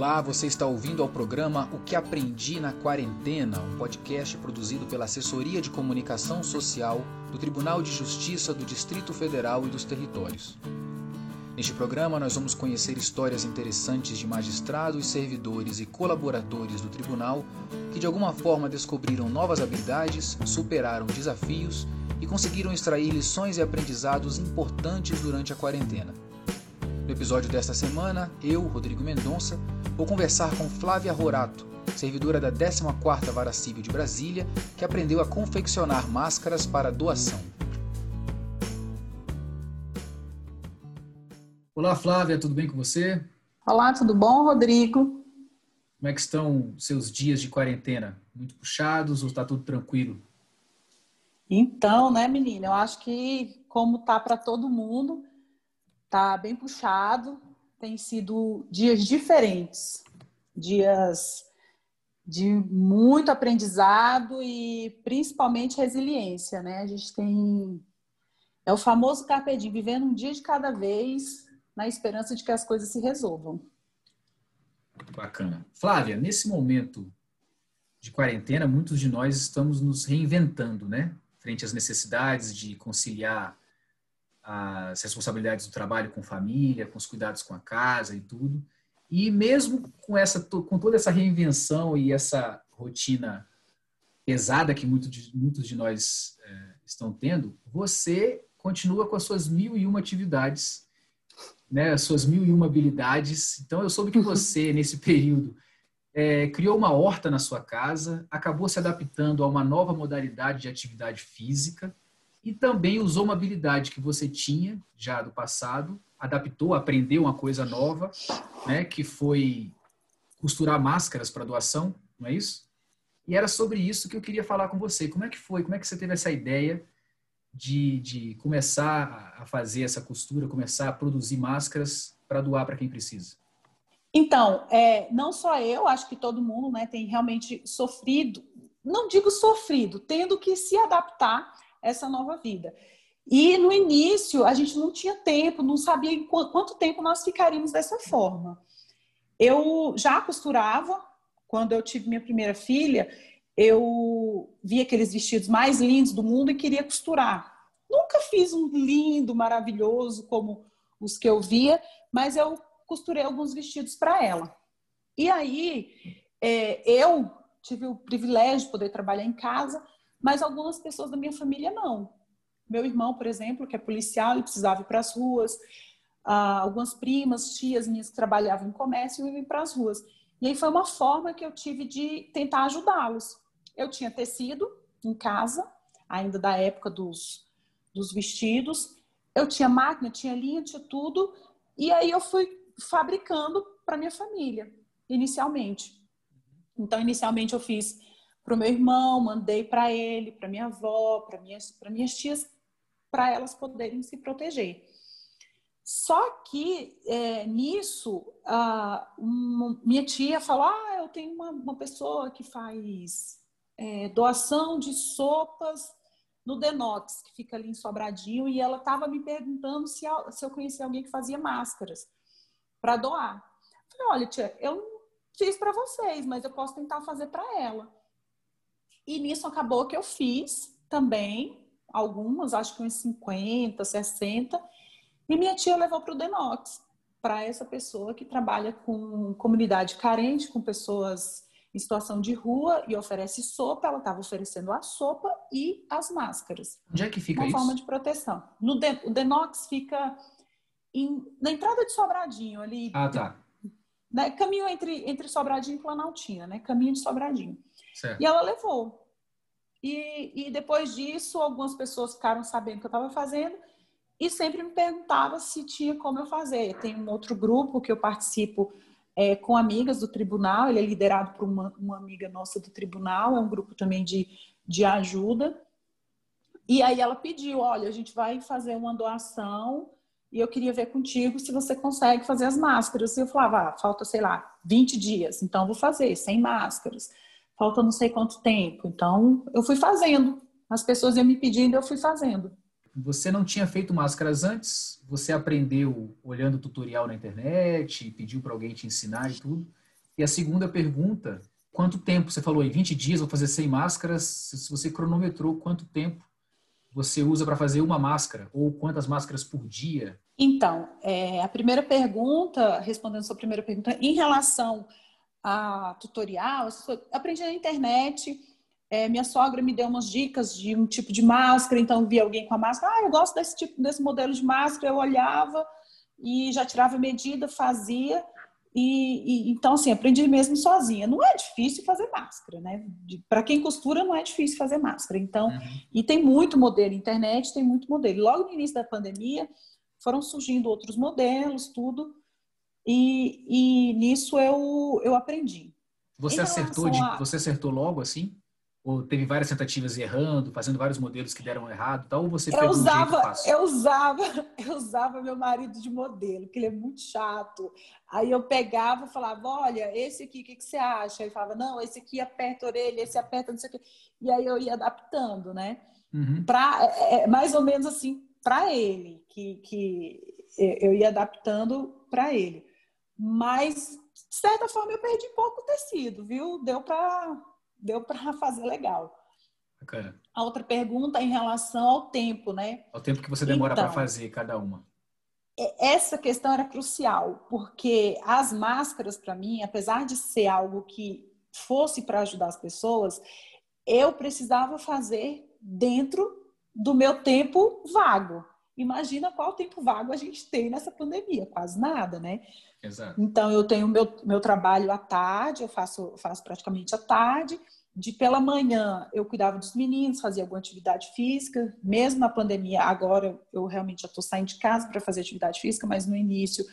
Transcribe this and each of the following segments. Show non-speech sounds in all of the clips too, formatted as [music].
Olá, você está ouvindo ao programa O que Aprendi na Quarentena, um podcast produzido pela Assessoria de Comunicação Social do Tribunal de Justiça do Distrito Federal e dos Territórios. Neste programa, nós vamos conhecer histórias interessantes de magistrados, servidores e colaboradores do tribunal que, de alguma forma, descobriram novas habilidades, superaram desafios e conseguiram extrair lições e aprendizados importantes durante a quarentena. No episódio desta semana, eu, Rodrigo Mendonça, vou conversar com Flávia Rorato, servidora da 14ª Vara Civil de Brasília, que aprendeu a confeccionar máscaras para doação. Olá, Flávia, tudo bem com você? Olá, tudo bom, Rodrigo? Como é que estão seus dias de quarentena? Muito puxados ou está tudo tranquilo? Então, né, menina, eu acho que como tá para todo mundo, tá bem puxado, tem sido dias diferentes, dias de muito aprendizado e principalmente resiliência, né? A gente tem é o famoso carpe diem, vivendo um dia de cada vez, na esperança de que as coisas se resolvam. Bacana. Flávia, nesse momento de quarentena, muitos de nós estamos nos reinventando, né? Frente às necessidades de conciliar as responsabilidades do trabalho com família, com os cuidados com a casa e tudo. E mesmo com essa com toda essa reinvenção e essa rotina pesada que muitos de, muitos de nós é, estão tendo, você continua com as suas mil e uma atividades, né, as suas mil e uma habilidades. Então eu soube que você nesse período é, criou uma horta na sua casa, acabou se adaptando a uma nova modalidade de atividade física e também usou uma habilidade que você tinha já do passado, adaptou, aprendeu uma coisa nova, né, que foi costurar máscaras para doação, não é isso? E era sobre isso que eu queria falar com você. Como é que foi? Como é que você teve essa ideia de, de começar a fazer essa costura, começar a produzir máscaras para doar para quem precisa? Então, é, não só eu, acho que todo mundo né, tem realmente sofrido, não digo sofrido, tendo que se adaptar essa nova vida. E no início a gente não tinha tempo, não sabia quanto tempo nós ficaríamos dessa forma. Eu já costurava, quando eu tive minha primeira filha, eu vi aqueles vestidos mais lindos do mundo e queria costurar. Nunca fiz um lindo, maravilhoso como os que eu via, mas eu costurei alguns vestidos para ela. E aí é, eu tive o privilégio de poder trabalhar em casa, mas algumas pessoas da minha família não. Meu irmão, por exemplo, que é policial, ele precisava ir para as ruas. Ah, algumas primas, tias minhas que trabalhavam em comércio iam para as ruas. E aí foi uma forma que eu tive de tentar ajudá-los. Eu tinha tecido em casa, ainda da época dos, dos vestidos. Eu tinha máquina, tinha linha, tinha tudo. E aí eu fui fabricando para minha família, inicialmente. Então, inicialmente eu fiz para o meu irmão, mandei para ele, para minha avó, para minhas, minhas tias, para elas poderem se proteger. Só que é, nisso, a, uma, minha tia falou: Ah, eu tenho uma, uma pessoa que faz é, doação de sopas no Denox, que fica ali em Sobradinho, e ela estava me perguntando se, se eu conhecia alguém que fazia máscaras para doar. Eu falei: Olha, tia, eu não fiz para vocês, mas eu posso tentar fazer para ela. E nisso acabou que eu fiz também, algumas, acho que uns 50, 60, e minha tia levou para o Denox, para essa pessoa que trabalha com comunidade carente, com pessoas em situação de rua e oferece sopa. Ela estava oferecendo a sopa e as máscaras. Onde é que fica uma isso? Uma forma de proteção. No De, o Denox fica em, na entrada de Sobradinho, ali. Ah, tá. Né, caminho entre, entre Sobradinho e Planaltina, né? Caminho de Sobradinho. Certo. E ela levou. E, e depois disso, algumas pessoas ficaram sabendo o que eu estava fazendo e sempre me perguntava se tinha como eu fazer. Tem um outro grupo que eu participo é, com amigas do tribunal, ele é liderado por uma, uma amiga nossa do tribunal, é um grupo também de, de ajuda. E aí ela pediu: olha, a gente vai fazer uma doação e eu queria ver contigo se você consegue fazer as máscaras. E eu falava: ah, falta, sei lá, 20 dias, então vou fazer, sem máscaras falta não sei quanto tempo. Então, eu fui fazendo. As pessoas iam me pedindo, eu fui fazendo. Você não tinha feito máscaras antes? Você aprendeu olhando tutorial na internet, pediu para alguém te ensinar e tudo? E a segunda pergunta, quanto tempo? Você falou em 20 dias, vou fazer 100 máscaras. Se você cronometrou, quanto tempo você usa para fazer uma máscara? Ou quantas máscaras por dia? Então, é, a primeira pergunta, respondendo a sua primeira pergunta, em relação a tutorial, aprendi na internet. É, minha sogra me deu umas dicas de um tipo de máscara, então vi alguém com a máscara. Ah, eu gosto desse tipo, desse modelo de máscara. Eu olhava e já tirava medida, fazia. E, e, então, assim, aprendi mesmo sozinha. Não é difícil fazer máscara, né? Para quem costura, não é difícil fazer máscara. Então, uhum. e tem muito modelo, internet tem muito modelo. Logo no início da pandemia, foram surgindo outros modelos, tudo. E, e nisso eu, eu aprendi. Você acertou, de, a... você acertou logo assim? Ou teve várias tentativas errando, fazendo vários modelos que deram errado, tal? Ou você eu usava, um eu usava, [laughs] eu usava meu marido de modelo, que ele é muito chato. Aí eu pegava e falava, olha, esse aqui, o que, que você acha? Ele falava, não, esse aqui aperta a orelha, esse aperta não sei o quê. E aí eu ia adaptando, né? Uhum. Pra, é, é mais ou menos assim, para ele, que, que eu ia adaptando para ele. Mas, de certa forma, eu perdi pouco tecido, viu? Deu para deu [laughs] fazer legal. Bacana. A outra pergunta em relação ao tempo, né? Ao tempo que você demora então, para fazer cada uma. Essa questão era crucial, porque as máscaras, para mim, apesar de ser algo que fosse para ajudar as pessoas, eu precisava fazer dentro do meu tempo vago. Imagina qual tempo vago a gente tem nessa pandemia, quase nada, né? Exato. Então, eu tenho meu, meu trabalho à tarde, eu faço, faço praticamente à tarde. De pela manhã, eu cuidava dos meninos, fazia alguma atividade física. Mesmo na pandemia, agora eu realmente já estou saindo de casa para fazer atividade física, mas no início,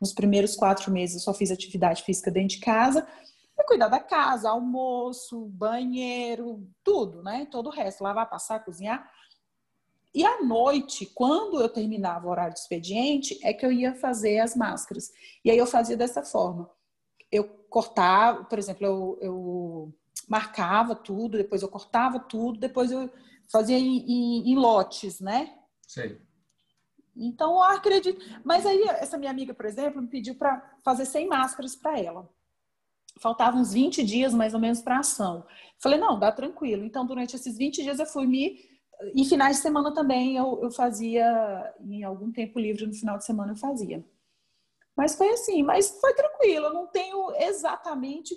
nos primeiros quatro meses, eu só fiz atividade física dentro de casa. E cuidar da casa, almoço, banheiro, tudo, né? Todo o resto, lavar, passar, cozinhar. E à noite, quando eu terminava o horário de expediente, é que eu ia fazer as máscaras. E aí eu fazia dessa forma. Eu cortava, por exemplo, eu, eu marcava tudo, depois eu cortava tudo, depois eu fazia em, em, em lotes, né? Sei. Então, eu acredito. Mas aí, essa minha amiga, por exemplo, me pediu para fazer 100 máscaras para ela. Faltavam uns 20 dias, mais ou menos, para ação. Falei, não, dá tranquilo. Então, durante esses 20 dias, eu fui me e finais de semana também eu, eu fazia, em algum tempo livre no final de semana eu fazia. Mas foi assim, mas foi tranquilo, eu não tenho exatamente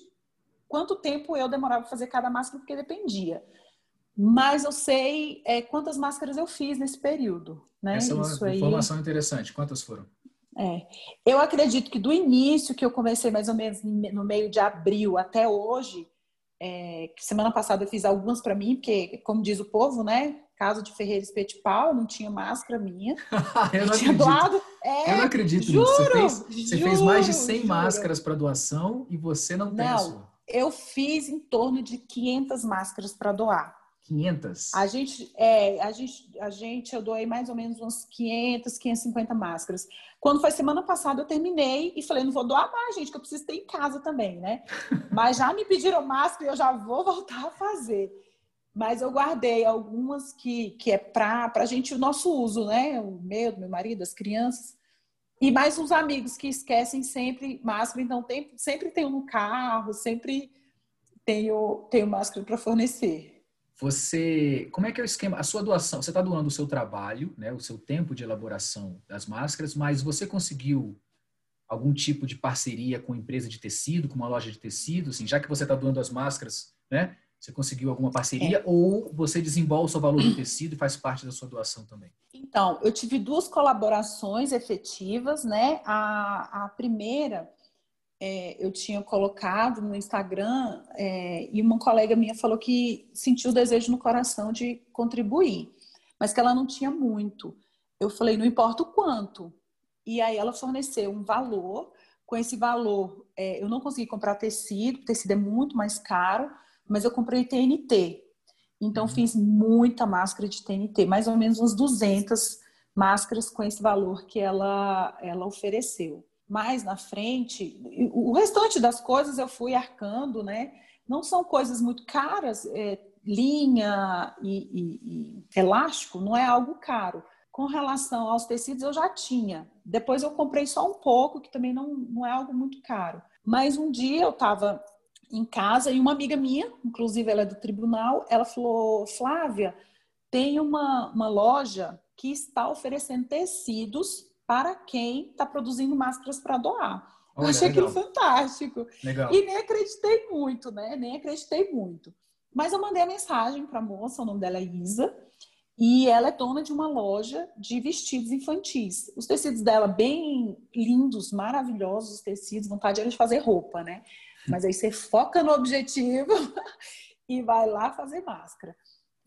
quanto tempo eu demorava para fazer cada máscara, porque dependia. Mas eu sei é, quantas máscaras eu fiz nesse período. Né? Essa é uma Isso informação aí... interessante. Quantas foram? É. Eu acredito que do início, que eu comecei mais ou menos no meio de abril até hoje, é, semana passada eu fiz algumas para mim, porque, como diz o povo, né? Casa de Ferreira Espeto Pau, não tinha máscara minha. [laughs] eu não tinha acredito. Doado. É, eu não acredito juro. Você fez, você juro, fez mais de 100 juro. máscaras para doação e você não tem não, a sua. Eu fiz em torno de 500 máscaras para doar. 500? A gente, é, a gente, a gente, eu doei mais ou menos umas 500, 550 máscaras. Quando foi semana passada, eu terminei e falei, não vou doar mais, gente, que eu preciso ter em casa também, né? [laughs] Mas já me pediram máscara e eu já vou [laughs] voltar a fazer mas eu guardei algumas que, que é para a gente o nosso uso, né? O meu, do meu marido, das crianças. E mais uns amigos que esquecem sempre máscara, então tem, sempre um no carro, sempre tenho, tenho máscara para fornecer. Você, como é que é o esquema? A sua doação, você está doando o seu trabalho, né, o seu tempo de elaboração das máscaras, mas você conseguiu algum tipo de parceria com empresa de tecido, com uma loja de tecido, assim, já que você está doando as máscaras, né? Você conseguiu alguma parceria é. ou você desembolsa o valor do tecido e faz parte da sua doação também? Então, eu tive duas colaborações efetivas, né? A, a primeira é, eu tinha colocado no Instagram é, e uma colega minha falou que sentiu o desejo no coração de contribuir, mas que ela não tinha muito. Eu falei, não importa o quanto. E aí ela forneceu um valor. Com esse valor, é, eu não consegui comprar tecido, tecido é muito mais caro mas eu comprei TNT. Então, uhum. fiz muita máscara de TNT, mais ou menos uns 200 máscaras com esse valor que ela, ela ofereceu. Mais na frente, o restante das coisas eu fui arcando, né? Não são coisas muito caras, é, linha e, e, e elástico não é algo caro com relação aos tecidos, eu já tinha. Depois eu comprei só um pouco, que também não, não é algo muito caro. Mas um dia eu estava em casa e uma amiga minha, inclusive ela é do tribunal, ela falou: Flávia, tem uma, uma loja que está oferecendo tecidos para quem está produzindo máscaras para doar. Olha, eu achei legal. aquilo fantástico. Legal. E nem acreditei muito, né? Nem acreditei muito. Mas eu mandei a mensagem para a moça, o nome dela é Isa, e ela é dona de uma loja de vestidos infantis. Os tecidos dela bem lindos, maravilhosos os tecidos, vontade de fazer roupa, né? Mas aí você foca no objetivo [laughs] e vai lá fazer máscara.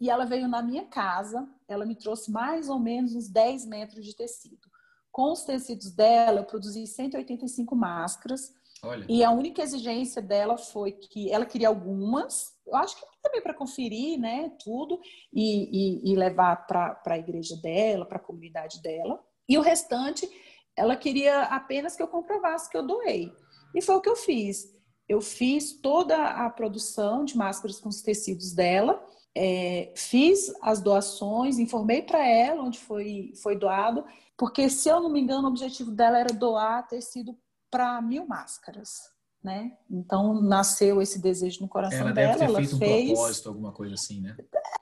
E ela veio na minha casa, ela me trouxe mais ou menos uns 10 metros de tecido. Com os tecidos dela, eu produzi 185 máscaras. Olha. E a única exigência dela foi que ela queria algumas, eu acho que também para conferir, né, tudo, e, e, e levar para a igreja dela, para a comunidade dela. E o restante, ela queria apenas que eu comprovasse que eu doei. E foi o que eu fiz. Eu fiz toda a produção de máscaras com os tecidos dela é, fiz as doações, informei para ela onde foi, foi doado, porque, se eu não me engano, o objetivo dela era doar tecido para mil máscaras. Né? Então nasceu esse desejo no coração ela dela. Deve ter ela feito fez um propósito, alguma coisa assim, né?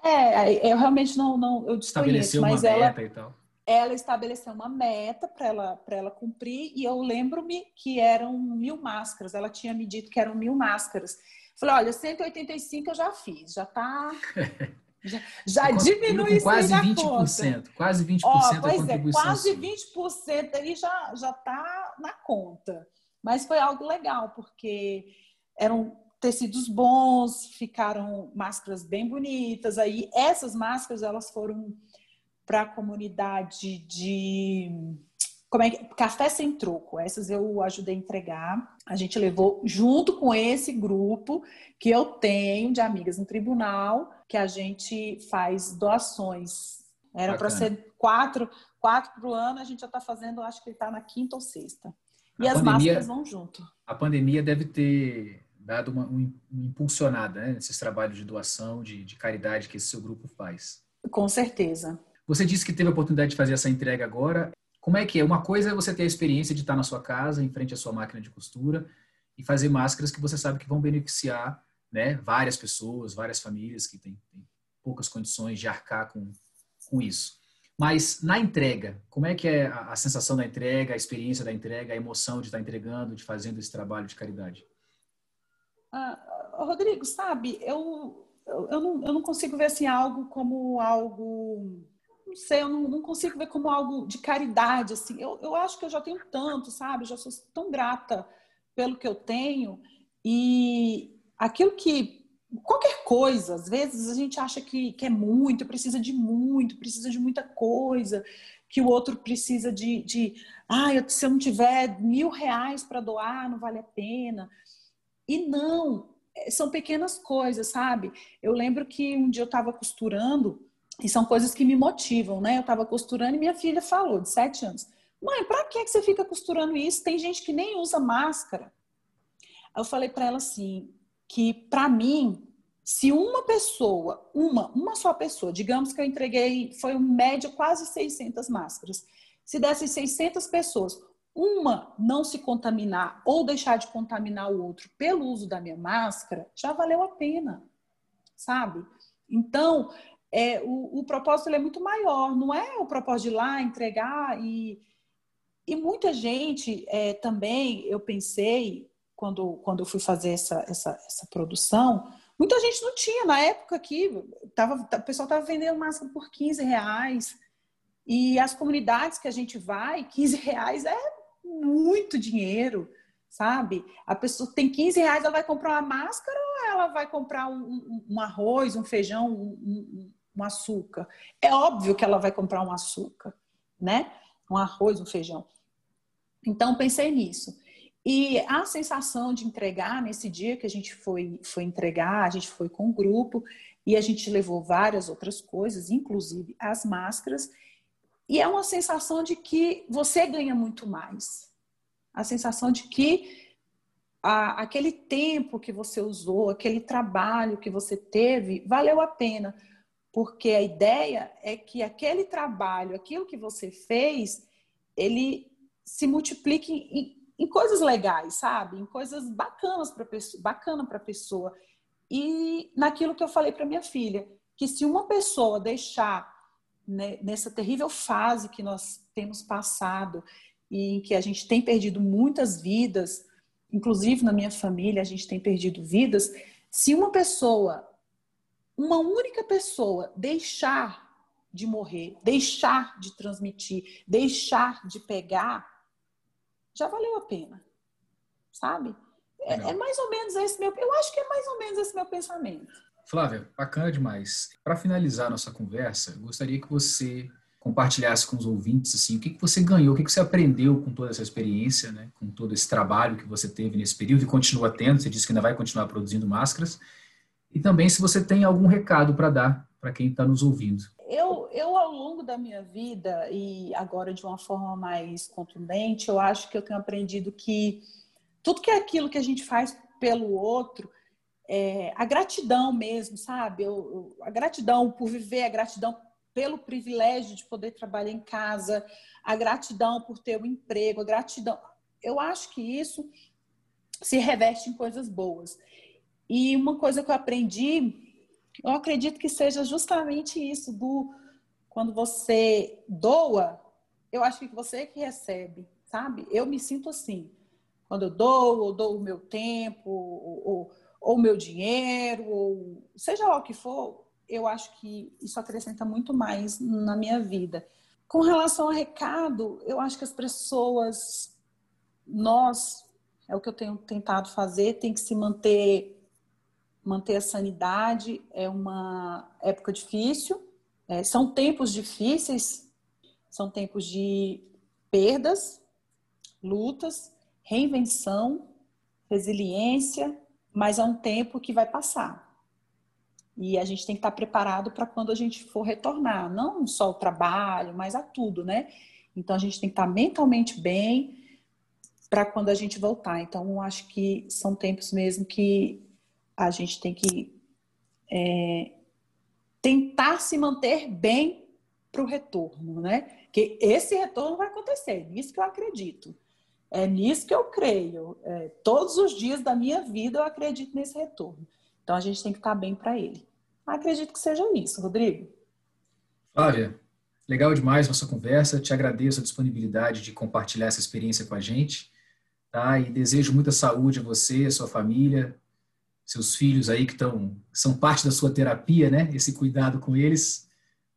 É, eu realmente não, não eu desconheço, mas ela, e tal. Ela estabeleceu uma meta para ela para ela cumprir e eu lembro-me que eram mil máscaras. Ela tinha me dito que eram mil máscaras. Falei, olha, 185 eu já fiz, já tá. [laughs] Já, já diminui quase aí 20%, conta. quase 20% Ó, a pois é, quase 20% aí já, já tá na conta. Mas foi algo legal, porque eram tecidos bons, ficaram máscaras bem bonitas. Aí essas máscaras elas foram para a comunidade de como é que, café sem troco. Essas eu ajudei a entregar. A gente levou junto com esse grupo que eu tenho de amigas no tribunal, que a gente faz doações. Era para ser quatro, quatro para o ano, a gente já está fazendo, acho que está na quinta ou sexta. E a as pandemia, máscaras vão junto. A pandemia deve ter dado uma, uma impulsionada né, nesses trabalhos de doação, de, de caridade que esse seu grupo faz. Com certeza. Você disse que teve a oportunidade de fazer essa entrega agora. Como é que é? Uma coisa é você ter a experiência de estar na sua casa, em frente à sua máquina de costura, e fazer máscaras que você sabe que vão beneficiar né, várias pessoas, várias famílias que têm, têm poucas condições de arcar com, com isso. Mas na entrega, como é que é a, a, sensação da entrega, a experiência da entrega, a emoção de estar entregando, de fazendo esse trabalho de caridade? Ah, Rodrigo, sabe, eu, eu, eu, não, eu não consigo ver assim algo como algo não sei, eu não, não, consigo ver como algo de caridade, assim. Eu, eu acho que eu já tenho tanto, sabe? Já sou tão grata pelo que eu tenho. E aquilo que. Qualquer coisa, às vezes a gente acha que, que é muito, precisa de muito, precisa de muita coisa, que o outro precisa de. de ah, se eu não tiver mil reais para doar, não vale a pena. E não, é, são pequenas coisas, sabe? Eu lembro que um dia eu estava costurando e são coisas que me motivam, né? Eu estava costurando e minha filha falou, de sete anos, mãe, para que você fica costurando isso? Tem gente que nem usa máscara. Eu falei para ela assim, que para mim, se uma pessoa, uma, uma só pessoa, digamos que eu entreguei, foi um médio quase 600 máscaras. Se dessas 600 pessoas, uma não se contaminar ou deixar de contaminar o outro pelo uso da minha máscara, já valeu a pena, sabe? Então, é, o, o propósito é muito maior, não é o propósito de ir lá entregar e, e muita gente é, também, eu pensei, quando, quando eu fui fazer essa, essa, essa produção, muita gente não tinha, na época aqui, tava, o pessoal estava vendendo máscara por 15 reais, e as comunidades que a gente vai, 15 reais é muito dinheiro, sabe? A pessoa tem 15 reais, ela vai comprar uma máscara ou ela vai comprar um, um, um arroz, um feijão, um, um açúcar. É óbvio que ela vai comprar um açúcar, né? Um arroz, um feijão. Então, pensei nisso. E a sensação de entregar nesse dia que a gente foi, foi entregar, a gente foi com um grupo e a gente levou várias outras coisas, inclusive as máscaras, e é uma sensação de que você ganha muito mais. A sensação de que a, aquele tempo que você usou, aquele trabalho que você teve, valeu a pena porque a ideia é que aquele trabalho, aquilo que você fez, ele se multiplique em, em coisas legais, sabe? Em coisas bacanas para pessoa, bacana para a pessoa. E naquilo que eu falei para minha filha, que se uma pessoa deixar né, nessa terrível fase que nós temos passado e em que a gente tem perdido muitas vidas, inclusive na minha família a gente tem perdido vidas, se uma pessoa, uma única pessoa deixar de morrer, deixar de transmitir, deixar de pegar, já valeu a pena, sabe? É, é, mais ou menos esse meu, eu acho que é mais ou menos esse meu pensamento. Flávia, bacana demais. Para finalizar nossa conversa, gostaria que você compartilhasse com os ouvintes assim, o que, que você ganhou, o que, que você aprendeu com toda essa experiência, né, com todo esse trabalho que você teve nesse período e continua tendo. Você disse que ainda vai continuar produzindo máscaras. E também se você tem algum recado para dar para quem está nos ouvindo. Eu, eu, ao longo da minha vida, e agora de uma forma mais contundente, eu acho que eu tenho aprendido que tudo que é aquilo que a gente faz pelo outro, é, a gratidão mesmo, sabe? Eu, a gratidão por viver, a gratidão pelo privilégio de poder trabalhar em casa, a gratidão por ter o um emprego, a gratidão. Eu acho que isso se reveste em coisas boas. E uma coisa que eu aprendi, eu acredito que seja justamente isso do quando você doa, eu acho que você é que recebe, sabe? Eu me sinto assim. Quando eu dou, ou dou o meu tempo, ou o meu dinheiro, ou seja lá o que for, eu acho que isso acrescenta muito mais na minha vida. Com relação ao recado, eu acho que as pessoas, nós, é o que eu tenho tentado fazer, tem que se manter manter a sanidade. É uma época difícil, é, são tempos difíceis, são tempos de perdas, lutas, reinvenção, resiliência, mas é um tempo que vai passar. E a gente tem que estar preparado para quando a gente for retornar, não só o trabalho, mas a tudo, né? Então a gente tem que estar mentalmente bem para quando a gente voltar. Então acho que são tempos mesmo que a gente tem que é, tentar se manter bem para o retorno, né? Que esse retorno vai acontecer, nisso que eu acredito. É nisso que eu creio. É, todos os dias da minha vida eu acredito nesse retorno. Então a gente tem que estar bem para ele. Acredito que seja isso, Rodrigo. Flávia, legal demais nossa conversa. Te agradeço a disponibilidade de compartilhar essa experiência com a gente. Tá? E desejo muita saúde a você, a sua família, seus filhos aí que estão são parte da sua terapia, né? Esse cuidado com eles.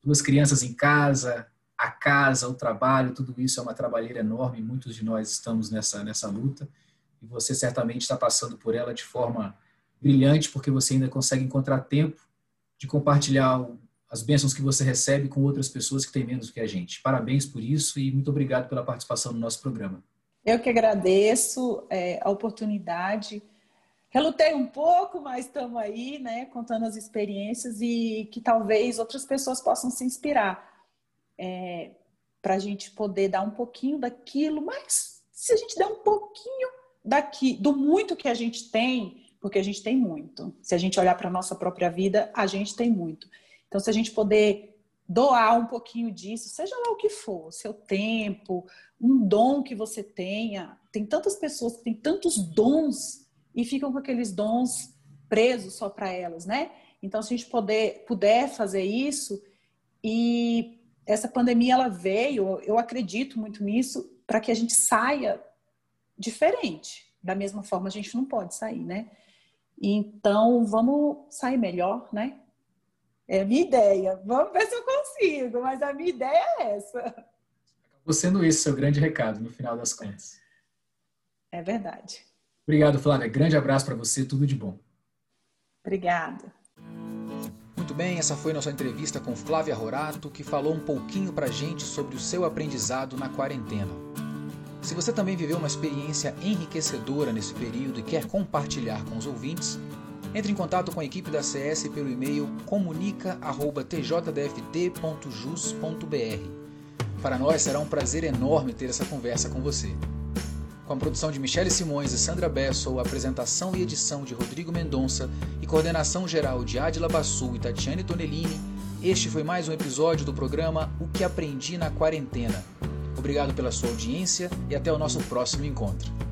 Duas crianças em casa, a casa, o trabalho, tudo isso é uma trabalheira enorme. Muitos de nós estamos nessa nessa luta e você certamente está passando por ela de forma brilhante porque você ainda consegue encontrar tempo de compartilhar as bênçãos que você recebe com outras pessoas que têm menos que a gente. Parabéns por isso e muito obrigado pela participação no nosso programa. Eu que agradeço é, a oportunidade. Relutei um pouco, mas estamos aí, né, contando as experiências e que talvez outras pessoas possam se inspirar é, para a gente poder dar um pouquinho daquilo, mas se a gente der um pouquinho daqui, do muito que a gente tem, porque a gente tem muito. Se a gente olhar para a nossa própria vida, a gente tem muito. Então, se a gente poder doar um pouquinho disso, seja lá o que for, seu tempo, um dom que você tenha. Tem tantas pessoas que têm tantos dons e ficam com aqueles dons presos só para elas, né? Então, se a gente poder, puder fazer isso, e essa pandemia ela veio, eu acredito muito nisso, para que a gente saia diferente. Da mesma forma, a gente não pode sair, né? Então, vamos sair melhor, né? É a minha ideia. Vamos ver se eu consigo, mas a minha ideia é essa. Acabou sendo esse seu grande recado, no final das contas. É verdade. Obrigado, Flávia. Grande abraço para você, tudo de bom. Obrigada. Muito bem, essa foi nossa entrevista com Flávia Rorato, que falou um pouquinho para gente sobre o seu aprendizado na quarentena. Se você também viveu uma experiência enriquecedora nesse período e quer compartilhar com os ouvintes, entre em contato com a equipe da CS pelo e-mail comunica@tjdft.jus.br. Para nós será um prazer enorme ter essa conversa com você. Com a produção de Michele Simões e Sandra Bessel, apresentação e edição de Rodrigo Mendonça e coordenação geral de Adila Bassu e Tatiane Tonellini, Este foi mais um episódio do programa O que Aprendi na Quarentena. Obrigado pela sua audiência e até o nosso próximo encontro.